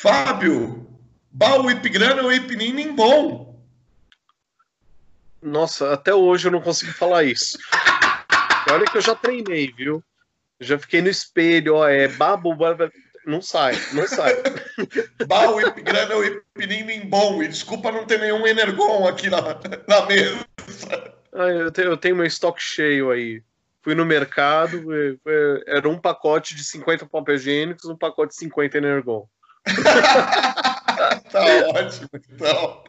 Fábio, Baú Ipigrana ou Ipinin bom? Nossa, até hoje eu não consigo falar isso. Olha que eu já treinei, viu? Já fiquei no espelho, ó, é babo, não sai, não sai. Baú Ipigrana ou Ipinin bom? E desculpa não ter nenhum Energon aqui na, na mesa. Ah, eu, tenho, eu tenho meu estoque cheio aí. Fui no mercado, era um pacote de 50 papel higiênicos, um pacote de 50 Energon. tá ótimo, então.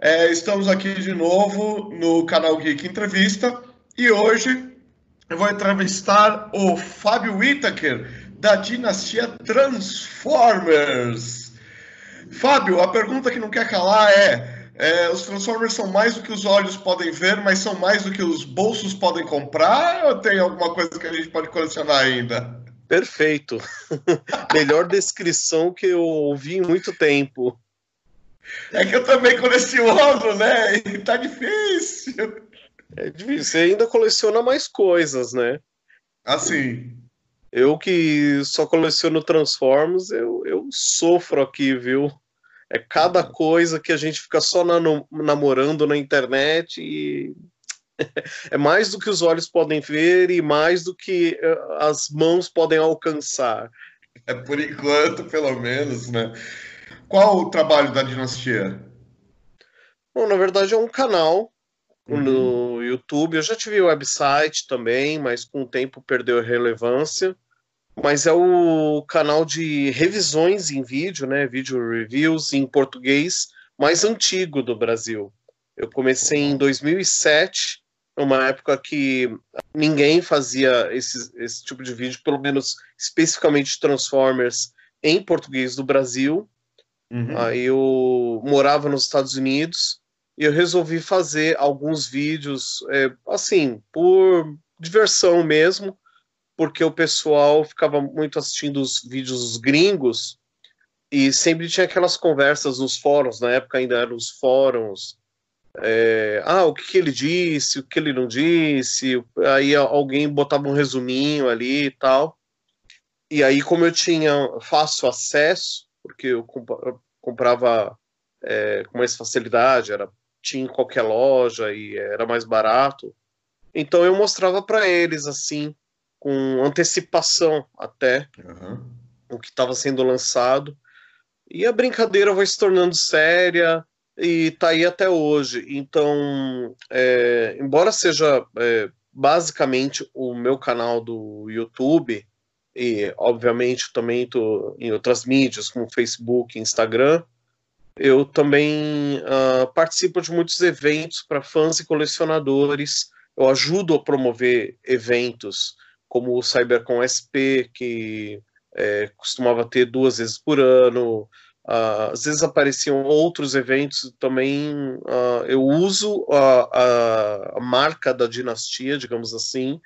É, estamos aqui de novo no canal Geek Entrevista e hoje eu vou entrevistar o Fábio Whittaker da dinastia Transformers. Fábio, a pergunta que não quer calar é, é: os Transformers são mais do que os olhos podem ver, mas são mais do que os bolsos podem comprar? Ou tem alguma coisa que a gente pode colecionar ainda? Perfeito. Melhor descrição que eu ouvi em muito tempo. É que eu também coleciono, né? E tá difícil. É difícil. Você ainda coleciona mais coisas, né? Assim. Eu que só coleciono Transformers, eu, eu sofro aqui, viu? É cada coisa que a gente fica só namorando na internet e é mais do que os olhos podem ver e mais do que eh, as mãos podem alcançar. É por enquanto, pelo menos, né? Qual o trabalho da dinastia? Bom, na verdade é um canal uhum. no YouTube. Eu já tive website também, mas com o tempo perdeu a relevância. Mas é o canal de revisões em vídeo, né? Vídeo reviews em português mais antigo do Brasil. Eu comecei em 2007 uma época que ninguém fazia esse, esse tipo de vídeo, pelo menos especificamente Transformers em português do Brasil. Uhum. Aí eu morava nos Estados Unidos e eu resolvi fazer alguns vídeos, é, assim, por diversão mesmo, porque o pessoal ficava muito assistindo os vídeos gringos e sempre tinha aquelas conversas nos fóruns, na época ainda eram os fóruns é, ah, o que, que, ele disse, o que ele não disse, aí alguém botava um resuminho ali e tal. E aí, como eu tinha fácil acesso, porque eu comprava é, com mais facilidade, era, tinha em qualquer loja e era mais barato, então eu mostrava para eles, assim, com antecipação até, uhum. o que estava sendo lançado. E a brincadeira vai se tornando séria, e está aí até hoje. Então, é, embora seja é, basicamente o meu canal do YouTube, e obviamente também estou em outras mídias, como Facebook, Instagram, eu também uh, participo de muitos eventos para fãs e colecionadores. Eu ajudo a promover eventos como o CyberCon SP, que é, costumava ter duas vezes por ano, Uh, às vezes apareciam outros eventos também. Uh, eu uso a, a, marca da dinastia, digamos assim,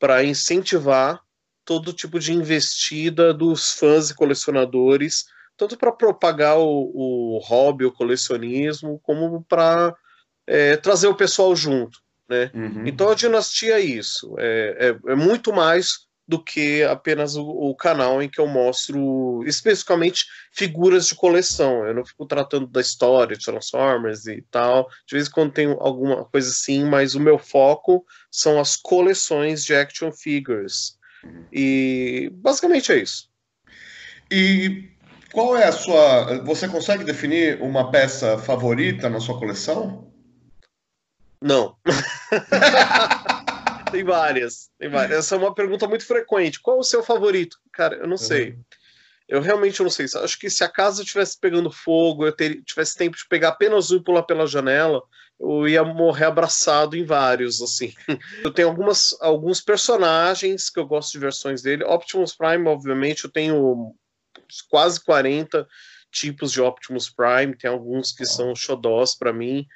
para incentivar todo tipo de investida dos fãs e colecionadores, tanto para propagar o, o, hobby, o colecionismo, como para é, trazer o pessoal junto. Né? Uhum. Então a dinastia é isso, é, é, é muito mais do que apenas o, o, canal em que eu mostro especificamente figuras de coleção. Eu não fico tratando da história de Transformers e tal. De vez em quando tem alguma coisa assim, mas o meu foco são as coleções de action figures. E basicamente é isso. E qual é a sua. Você consegue definir uma peça favorita na sua coleção? Não. Tem várias, tem várias. Essa é uma pergunta muito frequente. Qual o seu favorito? Cara, eu não sei. Uhum. Eu realmente não sei. Acho que se a casa estivesse pegando fogo, eu ter, tivesse tempo de pegar apenas um e pular pela janela, eu ia morrer abraçado em vários, assim. Eu tenho algumas, alguns personagens que eu gosto de versões dele. Optimus Prime, obviamente, eu tenho quase 40 tipos de Optimus Prime. Tem alguns que são xodós para mim.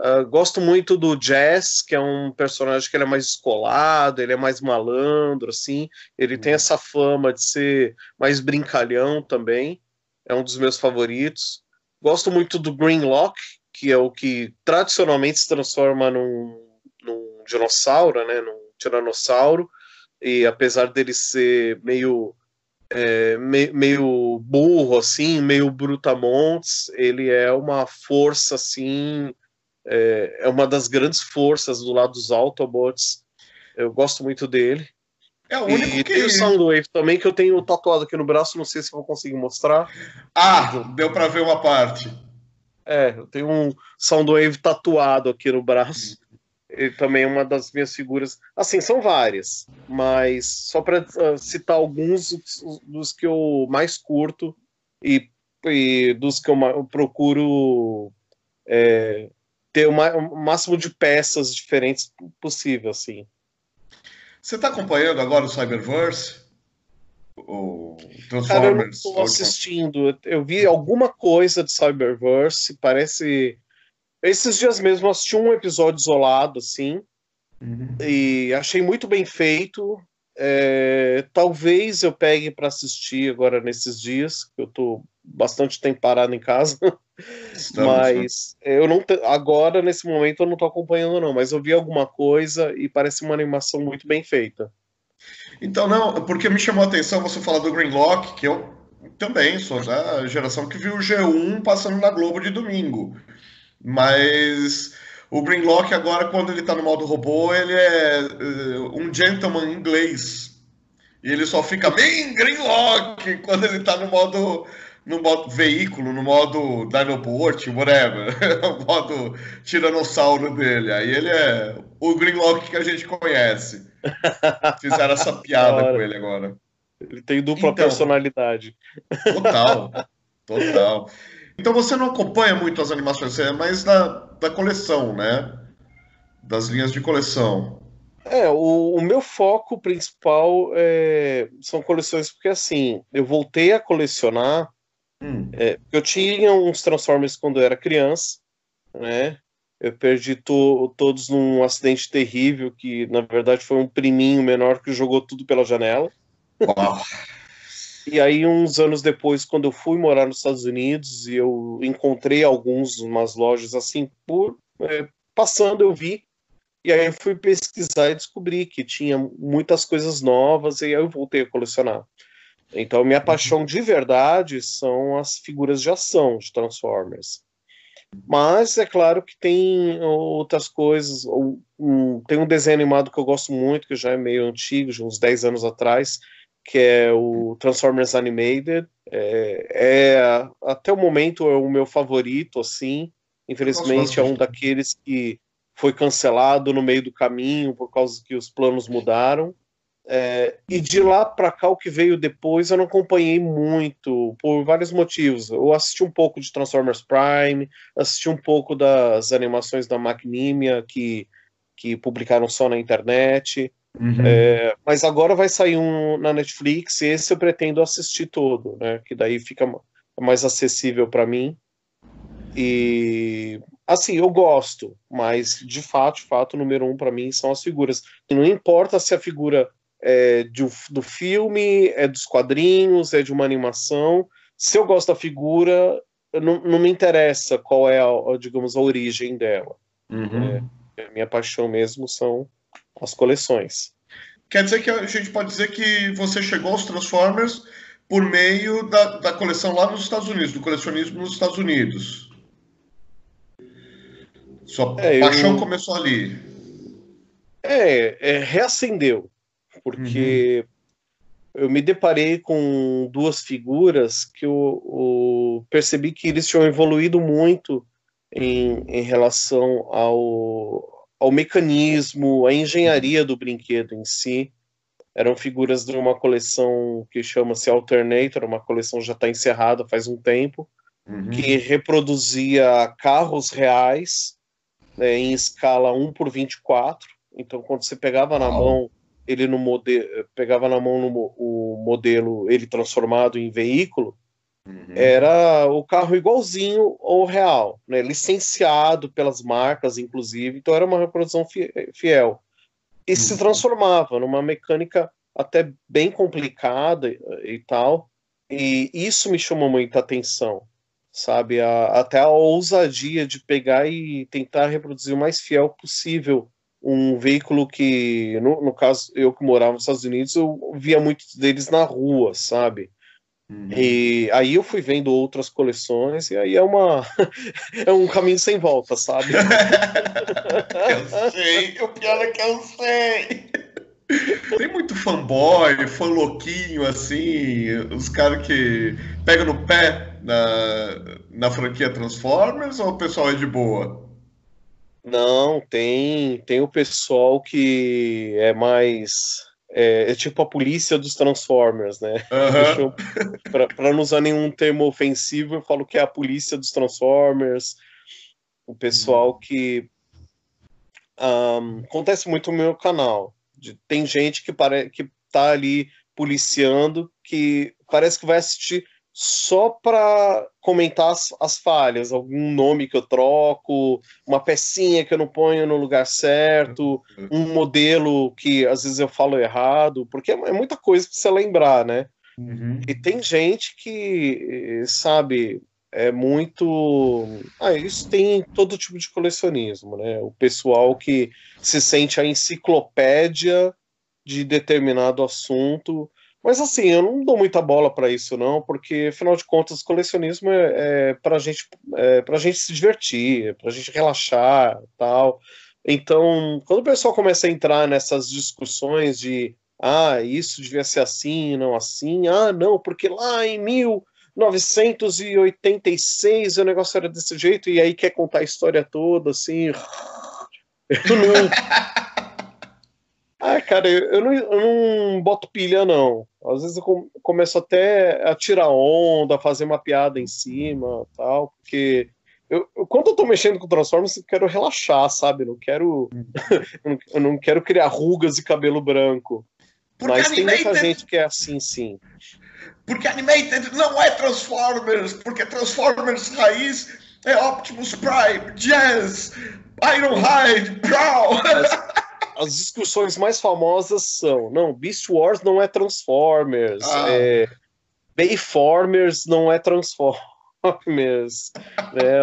Uh, gosto muito do Jazz, que é um personagem que ele é mais escolado, ele é mais malandro, assim. Ele uhum. tem essa fama de ser mais brincalhão também. É um dos meus favoritos. Gosto muito do Greenlock, que é o que tradicionalmente se transforma num, num dinossauro, né? Num tiranossauro. E apesar dele ser meio é, me, meio burro, assim, meio brutamontes, ele é uma força, assim, é, é, uma das grandes forças do lado dos Autobots. Eu gosto muito dele. É o único e que... tem o Soundwave também, que eu tenho tatuado aqui no braço, não sei se vou conseguir mostrar. Ah, deu para ver uma parte. É, eu tenho um Soundwave tatuado aqui no braço. Ele também é uma das minhas figuras. Assim, são várias, mas só para uh, ah, citar alguns dos que eu mais curto e, e dos que eu, eu procuro é, ter o, o, máximo de peças diferentes possível, assim. Você está acompanhando agora o Cyberverse? O Transformers? Cara, eu não estou assistindo. Eu vi alguma coisa de Cyberverse, parece esses dias mesmo assisti um episódio isolado, assim, uhum. e achei muito bem feito. É, talvez eu pegue para assistir agora nesses dias, que eu tô bastante tempo parado em casa. Estamos, mas né? eu não agora nesse momento eu não tô acompanhando não, mas eu vi alguma coisa e parece uma animação muito bem feita. Então não, porque me chamou a atenção você falar do Greenlock, que eu também sou da geração que viu o G1 passando na Globo de domingo. Mas o Greenlock agora, quando ele tá no modo robô, ele é uh, um gentleman inglês. E ele só fica bem Greenlock quando ele tá no modo no modo veículo, no modo Dinobot, whatever, o modo tiranossauro dele. Aí ele é o Greenlock que a gente conhece. Fizeram essa piada com ele agora. Ele tem dupla então, personalidade. Total, total. Então você não acompanha muito as animações, você é mais da, da coleção, né? Das linhas de coleção. É, o, o meu foco principal é, são coleções, porque assim, eu voltei a colecionar. Hum. É, eu tinha uns Transformers quando eu era criança, né? Eu perdi to, todos num acidente terrível que, na verdade, foi um priminho menor que jogou tudo pela janela. Uau. E aí, uns anos depois, quando eu fui morar nos Estados Unidos, e eu encontrei alguns, umas lojas assim, por é, passando eu vi. E aí eu fui pesquisar e descobri que tinha muitas coisas novas, e aí eu voltei a colecionar. Então, minha paixão de verdade são as figuras de ação de Transformers. Mas é claro que tem outras coisas. Tem um desenho animado que eu gosto muito, que já é meio antigo, já uns 10 anos atrás, que é o Transformers Animated. É, é, até o momento é o meu favorito, assim. Infelizmente é um daqueles que foi cancelado no meio do caminho por causa que os planos mudaram. É, e de lá para cá, o que veio depois, eu não acompanhei muito, por vários motivos. Eu assisti um pouco de Transformers Prime, assisti um pouco das animações da Macnimia, que, que publicaram só na internet. Uhum. É, mas agora vai sair um na Netflix e esse eu pretendo assistir todo, né? Que daí fica mais acessível para mim. E assim, eu gosto, mas de fato, de fato, o número um para mim são as figuras. E não importa se a figura é de, do filme, é dos quadrinhos, é de uma animação. Se eu gosto da figura, não, não me interessa qual é, a, digamos, a origem dela. Uhum. É, minha paixão mesmo são as coleções. Quer dizer que a gente pode dizer que você chegou aos Transformers por meio da, da coleção lá nos Estados Unidos, do colecionismo nos Estados Unidos. Sua é, paixão eu... começou ali. É, é reacendeu, porque uhum. eu me deparei com duas figuras que eu, eu, percebi que eles tinham evoluído muito em, em relação ao, ao mecanismo, à engenharia do brinquedo em si. Eram figuras de uma coleção que chama-se Alternator, uma coleção já está encerrada faz um tempo, uhum. que reproduzia carros reais né, em escala 1 por 24. Então, quando você pegava na mão ele no modelo, pegava na mão no, o modelo ele transformado em veículo, Uhum. Era o carro igualzinho ao real, né? licenciado pelas marcas, inclusive, então era uma reprodução fiel. E uhum. se transformava numa mecânica até bem complicada e tal, e isso me chamou muita atenção, sabe? A, até a ousadia de pegar e tentar reproduzir o mais fiel possível um veículo que, no, no caso, eu que morava nos Estados Unidos, eu via muitos deles na rua, sabe? Uhum. E aí eu fui vendo outras coleções e aí é uma é um caminho sem volta, sabe? eu sei, o pior é que eu sei. Tem muito fanboy, fã louquinho, assim, os caras que pegam no pé na, na franquia Transformers ou o pessoal é de boa? Não, tem, tem o pessoal que é mais. É, é tipo a polícia dos Transformers, né? Uhum. Para não usar nenhum termo ofensivo, eu falo que é a polícia dos Transformers. O pessoal uhum. que. Um, acontece muito no meu canal. De, tem gente que, pare, que tá ali policiando que parece que vai assistir só para comentar as, as, falhas, algum nome que eu troco, uma pecinha que eu não ponho no lugar certo, um modelo que às vezes eu falo errado, porque é, é muita coisa para você lembrar, né? Uhum. E tem gente que, sabe, é muito. Ah, isso tem todo tipo de colecionismo, né? O pessoal que se sente a enciclopédia de determinado assunto mas assim, eu não dou muita bola para isso, não, porque afinal de contas, colecionismo é, é para gente, é pra gente se divertir, é para gente relaxar tal. Então, quando o pessoal começa a entrar nessas discussões de ah, isso devia ser assim, não assim, ah, não, porque lá em 1986 o negócio era desse jeito, e aí quer contar a história toda, assim. Eu não. Ah, cara, eu não, eu não boto pilha, não. Às vezes eu começo até a tirar onda, a fazer uma piada em cima tal, porque eu, eu, quando eu tô mexendo com Transformers, eu quero relaxar, sabe? Eu não quero, eu não quero criar rugas e cabelo branco. Porque Mas animated... tem muita gente que é assim, sim. Porque Animated não é Transformers, porque Transformers raiz é Optimus Prime, Jazz, Ironhide. Mas as discussões mais famosas são: não, Beast Wars não é Transformers, ah. é, Bayformers não é Transformers, né,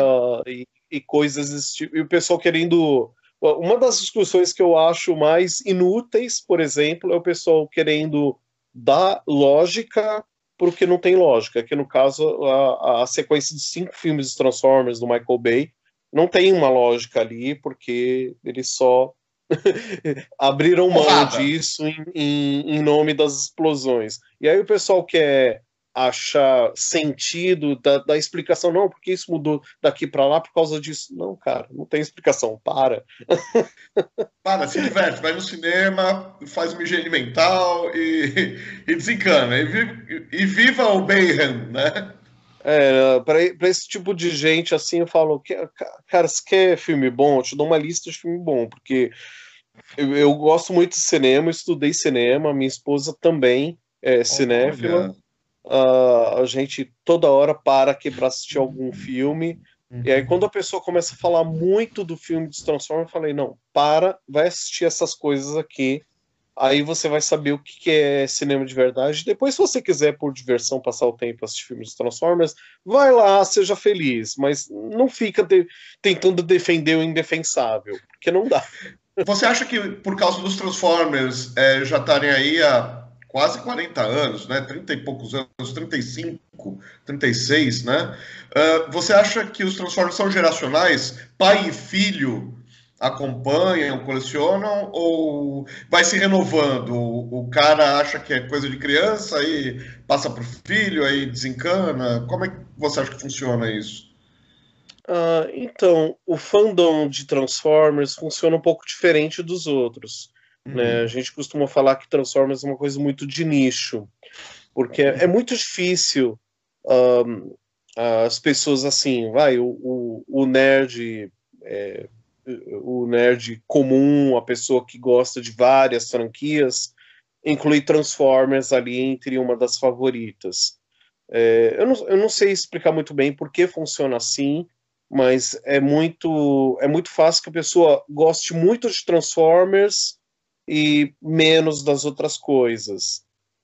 e, e, coisas desse tipo. E o pessoal querendo. Uma das discussões que eu acho mais inúteis, por exemplo, é o pessoal querendo dar lógica porque não tem lógica. Que no caso, a, a sequência de cinco filmes de Transformers do Michael Bay não tem uma lógica ali, porque ele só abriram mão Porrada. disso em, em, em, nome das explosões. E aí o pessoal quer achar sentido da, da explicação, não, porque isso mudou daqui para lá por causa disso. Não, cara, não tem explicação, para. Para, se diverte, vai no cinema, faz uma higiene mental e, e desencana. E, e viva o Bayham, né? É, para esse tipo de gente, assim, eu falo, cara, se quer filme bom, eu te dou uma lista de filme bom, porque eu, eu gosto muito de cinema, estudei cinema, minha esposa também é cinéfila. Uh, a gente toda hora para aqui para assistir algum filme. Uhum. E aí, uhum. quando a pessoa começa a falar muito do filme de Transformers, eu falei: não, para, vai assistir essas coisas aqui Aí você vai saber o que é cinema de verdade. Depois, se você quiser, por diversão, passar o tempo assistir filmes de Transformers, vai lá, seja feliz. Mas não fica de, tentando defender o indefensável, porque não dá. Você acha que, por causa dos Transformers, é, já estarem aí há quase 40 anos, né? 30 e poucos anos, 35, 36, né? Uh, você acha que os Transformers são geracionais? Pai e filho acompanham, colecionam ou vai se renovando? O, cara acha que é coisa de criança e passa para o filho, aí desencana? Como é que você acha que funciona isso? Uh, então, o fandom de Transformers funciona um pouco diferente dos outros. Né? Uhum. Né? A gente costuma falar que Transformers é uma coisa muito de nicho, porque é, é muito difícil um, as pessoas assim, vai, o, o, o nerd é, o nerd comum, a pessoa que gosta de várias franquias, incluir Transformers ali entre uma das favoritas. É, eu, não, eu não sei explicar muito bem por que funciona assim, mas é muito, é muito fácil que a pessoa goste muito de Transformers e menos das outras coisas.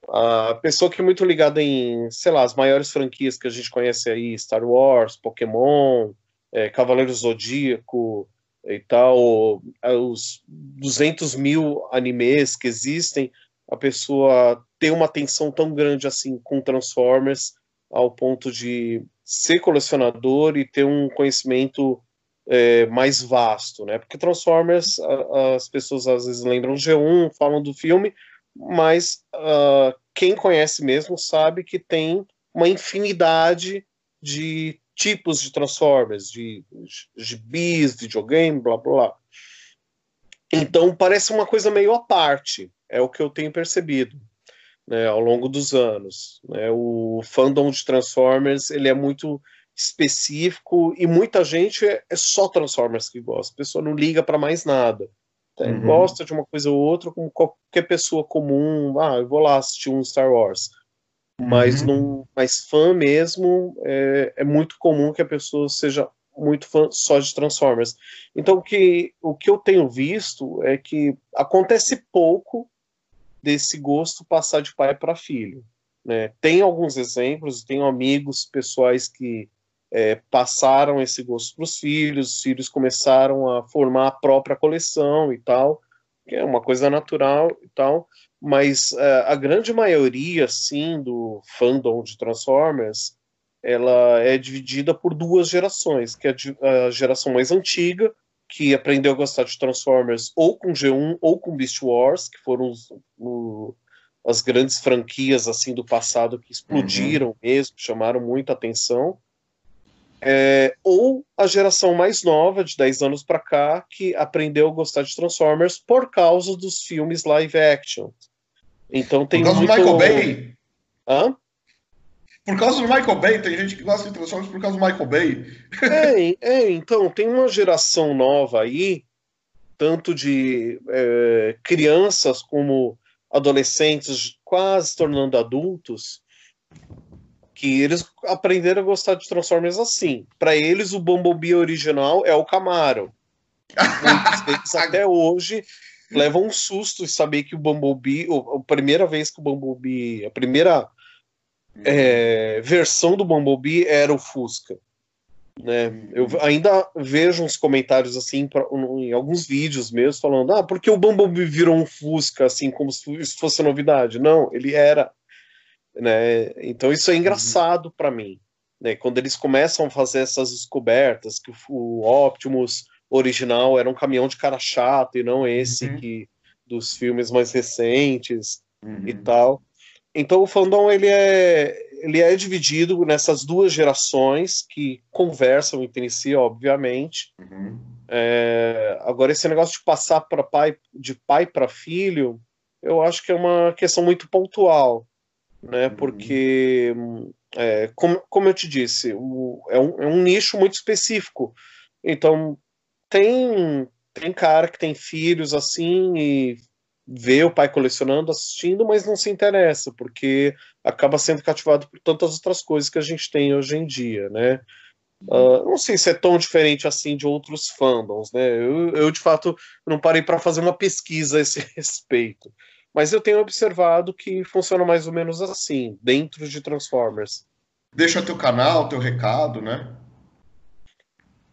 A pessoa que é muito ligada em, sei lá, as maiores franquias que a gente conhece aí, Star Wars, Pokémon, é, Cavaleiro Zodíaco, e tal, os 200 mil animes que existem, a pessoa ter uma atenção tão grande assim com Transformers ao ponto de ser colecionador e ter um conhecimento é, mais vasto, né? Porque Transformers, a, as pessoas às vezes lembram G1, falam do filme, mas uh, quem conhece mesmo sabe que tem uma infinidade de tipos de Transformers, de gibis, videogame, blá blá. Então parece uma coisa meio à parte, é o que eu tenho percebido né, ao longo dos anos. Né? O fandom de Transformers ele é muito específico e muita gente é, é só Transformers que gosta. A pessoa não liga para mais nada. Tá? Uhum. Gosta de uma coisa ou outra, como qualquer pessoa comum. Ah, eu vou lá assistir um Star Wars mas uhum. não, mas fã mesmo é, é, muito comum que a pessoa seja muito fã só de Transformers. Então o que, o que eu tenho visto é que acontece pouco desse gosto passar de pai para filho. Né? Tem alguns exemplos, tenho amigos pessoais que é, passaram esse gosto para os filhos, os filhos começaram a formar a própria coleção e tal, que é uma coisa natural e tal, mas uh, a grande maioria, sim, do fandom de Transformers, ela é dividida por duas gerações, que é a geração mais antiga, que aprendeu a gostar de Transformers ou com G1 ou com Beast Wars, que foram os, o, as grandes franquias assim do passado que explodiram uhum. mesmo, chamaram muita atenção. É, ou a geração mais nova, de 10 anos para cá, que aprendeu a gostar de Transformers por causa dos filmes live action. Então tem Por causa muito... do Michael Bay? Hã? Por causa do Michael Bay, tem gente que gosta de Transformers por causa do Michael Bay. É, é então, tem uma geração nova aí, tanto de é, crianças como adolescentes quase se tornando adultos, que eles aprenderam a gostar de Transformers assim. Para eles, o Bumblebee original é o Camaro. Muitos deles até hoje leva um susto saber que o Bumblebee, a primeira vez que o Bumblebee, a primeira é, versão do Bumblebee era o Fusca. Né? Eu ainda vejo uns comentários assim pra, em alguns vídeos meus falando, ah, porque o Bumblebee virou um Fusca assim como se isso fosse novidade? Não, ele era, né? Então isso é engraçado uhum. para mim, né? Quando eles começam a fazer essas descobertas que o Optimus original era um caminhão de cara chato e não esse uhum. que dos filmes mais recentes uhum. e tal. Então o fandom ele é ele é dividido nessas duas gerações que conversam entre si, obviamente. Uhum. É, agora esse negócio de passar para pai de pai para filho, eu acho que é uma questão muito pontual, né? Uhum. Porque é, como, como eu te disse, o, é, um, é um nicho muito específico. Então, tem, tem cara que tem filhos assim e vê o pai colecionando, assistindo, mas não se interessa, porque acaba sendo cativado por tantas outras coisas que a gente tem hoje em dia, né? Uh, não sei se é tão diferente assim de outros fandoms, né? Eu, eu de fato não parei para fazer uma pesquisa a esse respeito, mas eu tenho observado que funciona mais ou menos assim, dentro de Transformers. Deixa teu canal, teu recado, né?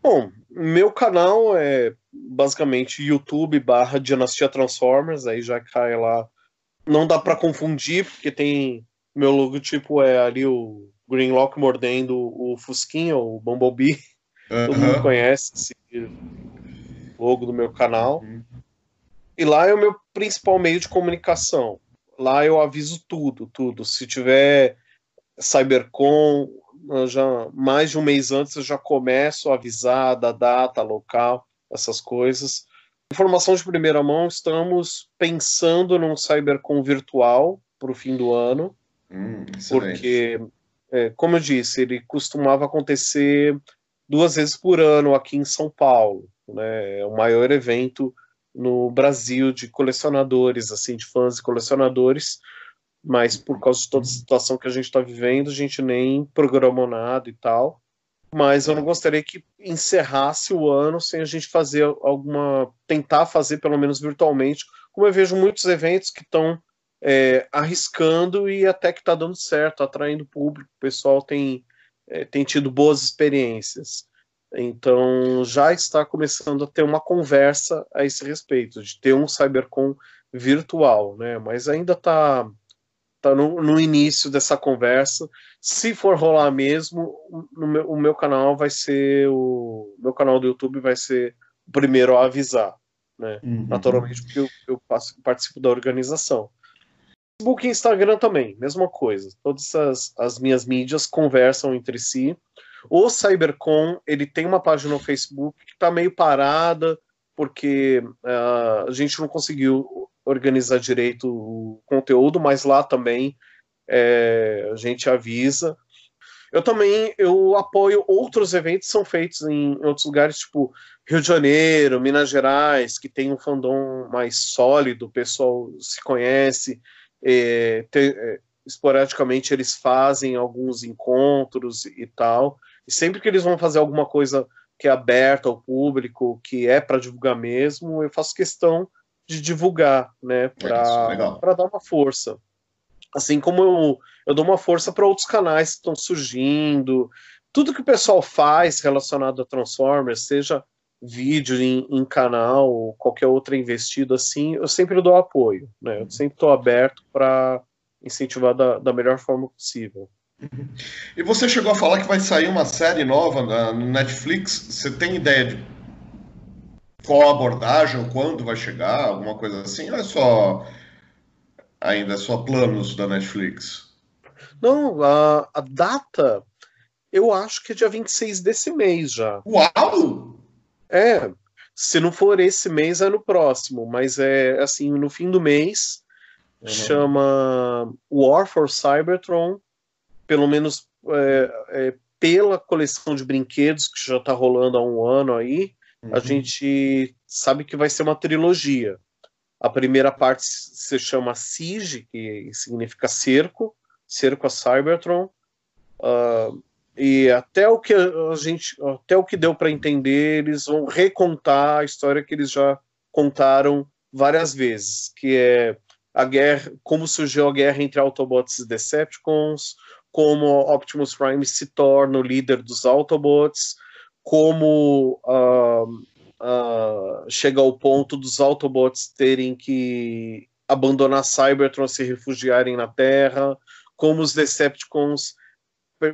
Bom, meu canal é basicamente YouTube barra Dinastia Transformers, aí já cai lá. Não dá para confundir, porque tem. Meu logotipo é ali o Greenlock mordendo o Fusquinha, o Bumblebee. Uhum. Todo mundo conhece esse logo do meu canal. Uhum. E lá é o meu principal meio de comunicação. Lá eu aviso tudo, tudo. Se tiver Cybercon, já mais de um mês antes eu já começo a avisar da data, local, essas coisas. Informação de primeira mão, estamos pensando num Cybercon virtual para o fim do ano, hum, porque, é, como eu disse, ele costumava acontecer duas vezes por ano aqui em São Paulo. Né? É o maior evento no Brasil de colecionadores, assim, de fãs e colecionadores mas por causa de toda a situação que a gente está vivendo, a gente nem programou nada e tal. Mas eu não gostaria que encerrasse o ano sem a gente fazer alguma. tentar fazer, pelo menos virtualmente, como eu vejo muitos eventos que estão é, arriscando e até que está dando certo, atraindo público, o pessoal tem, é, tem tido boas experiências. Então já está começando a ter uma conversa a esse respeito, de ter um CyberCon virtual, né? Mas ainda está tá no, no, início dessa conversa. Se for rolar mesmo, meu, o meu canal vai ser o meu canal do YouTube vai ser o primeiro a avisar, né? Uhum. Naturalmente porque eu, eu participo da organização. Facebook e Instagram também, mesma coisa. Todas as, as minhas mídias conversam entre si. O Cybercon, ele tem uma página no Facebook que está meio parada, porque uh, a gente não conseguiu organizar direito o conteúdo, mas lá também é, a gente avisa. Eu também eu apoio outros eventos que são feitos em outros lugares, tipo Rio de Janeiro, Minas Gerais, que tem um fandom mais sólido, o pessoal se conhece. É, é, esporadicamente eles fazem alguns encontros e tal. E sempre que eles vão fazer alguma coisa que é aberta ao público, que é para divulgar mesmo, eu faço questão de divulgar, né, para dar uma força. Assim como eu, eu dou uma força para outros canais que estão surgindo. Tudo que o pessoal faz relacionado a Transformers, seja vídeo em, em canal ou qualquer outra investido assim, eu sempre dou apoio. Né? Eu sempre estou aberto para incentivar da, da melhor forma possível. E você chegou a falar que vai sair uma série nova na, no Netflix. Você tem ideia de qual abordagem, quando vai chegar, alguma coisa assim? Ou é só ainda é só planos da Netflix? Não, a, a data eu acho que é dia 26 desse mês já. Uau! É, se não for esse mês, é no próximo, mas é assim, no fim do mês. Uhum. Chama War for Cybertron pelo menos é, é, pela coleção de brinquedos que já está rolando há um ano aí, uhum. a gente sabe que vai ser uma trilogia. A primeira parte se chama Siege, que significa cerco, cerco a Cybertron. Uh, e até o que a gente, até o que deu para entender, eles vão recontar a história que eles já contaram várias vezes, que é a guerra, como surgiu a guerra entre Autobots e Decepticons, como Optimus Prime se torna o líder dos Autobots, como uh, uh, chega ao ponto dos Autobots terem que abandonar Cybertron se refugiarem na Terra, como os Decepticons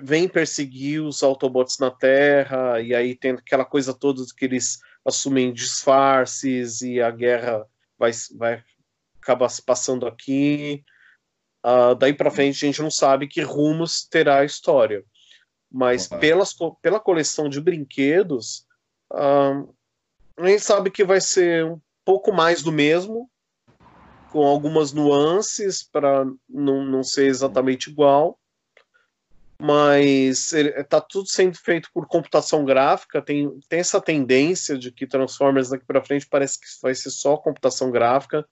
vêm perseguir os Autobots na Terra, e aí tem aquela coisa toda que eles assumem disfarces e a guerra vai, vai acabar se passando aqui. Uh, daí para frente a gente não sabe que rumos terá a história. Mas pelas, pela coleção de brinquedos, uh, a gente sabe que vai ser um pouco mais do mesmo, com algumas nuances para não, não ser exatamente igual. Mas está tudo sendo feito por computação gráfica. Tem, tem essa tendência de que Transformers daqui para frente parece que vai ser só computação gráfica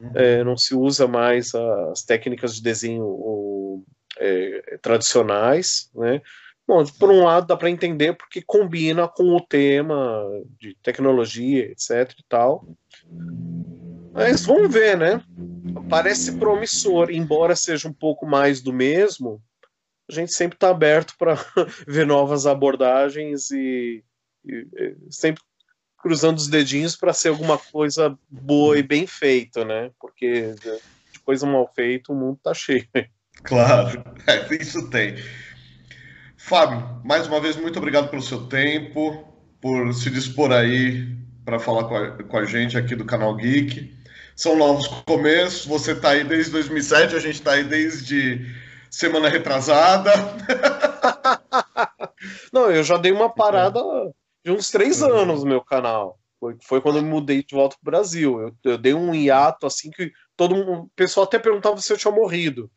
Uhum. É, não se usa mais as técnicas de desenho ou, é, tradicionais, né? Bom, por um lado dá para entender porque combina com o tema de tecnologia, etc e tal. Mas vamos ver, né? Parece promissor, embora seja um pouco mais do mesmo. A gente sempre está aberto para ver novas abordagens e, e, sempre cruzando os dedinhos para ser alguma coisa boa e bem feita, né? Porque de coisa mal feita o mundo tá cheio. Claro, é, isso tem. Fábio, mais uma vez, muito obrigado pelo seu tempo, por se dispor aí para falar com a, com a, gente aqui do canal Geek. São novos começos, você está aí desde 2007, a gente está aí desde semana retrasada. Não, eu já dei uma parada de uns três uhum. anos no meu canal. Foi, foi quando eu me mudei de volta pro Brasil. Eu, eu dei um hiato assim que todo mundo, o pessoal até perguntava se eu tinha morrido.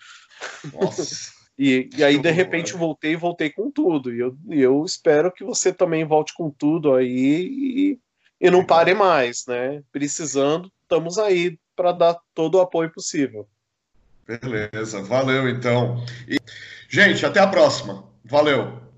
Nossa. e, e aí, de repente, voltei e voltei com tudo. E eu, eu espero que você também volte com tudo aí e, e não pare mais, né? Precisando, estamos aí para dar todo o apoio possível. Beleza, valeu então. E, gente, até a próxima. Valeu.